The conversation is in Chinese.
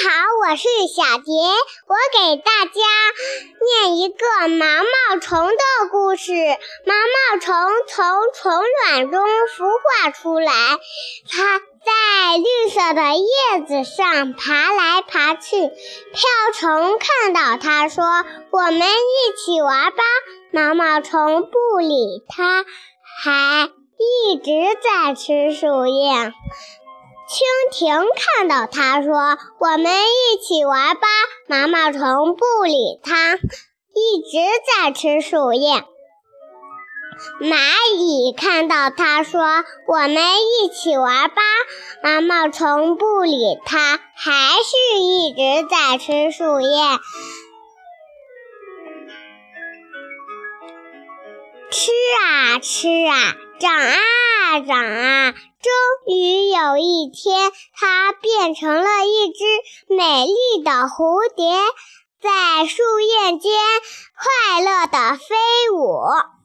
好，我是小杰，我给大家念一个毛毛虫的故事。毛毛虫从虫卵中孵化出来，它在绿色的叶子上爬来爬去。瓢虫看到它，说：“我们一起玩吧。”毛毛虫不理它，还一直在吃树叶。蜻蜓看到它，说：“我们一起玩吧。”毛毛虫不理它，一直在吃树叶。蚂蚁看到它，说：“我们一起玩吧。”毛毛虫不理它，还是一直在吃树叶。吃啊吃啊，长啊长啊。终于有一天，它变成了一只美丽的蝴蝶，在树叶间快乐地飞舞。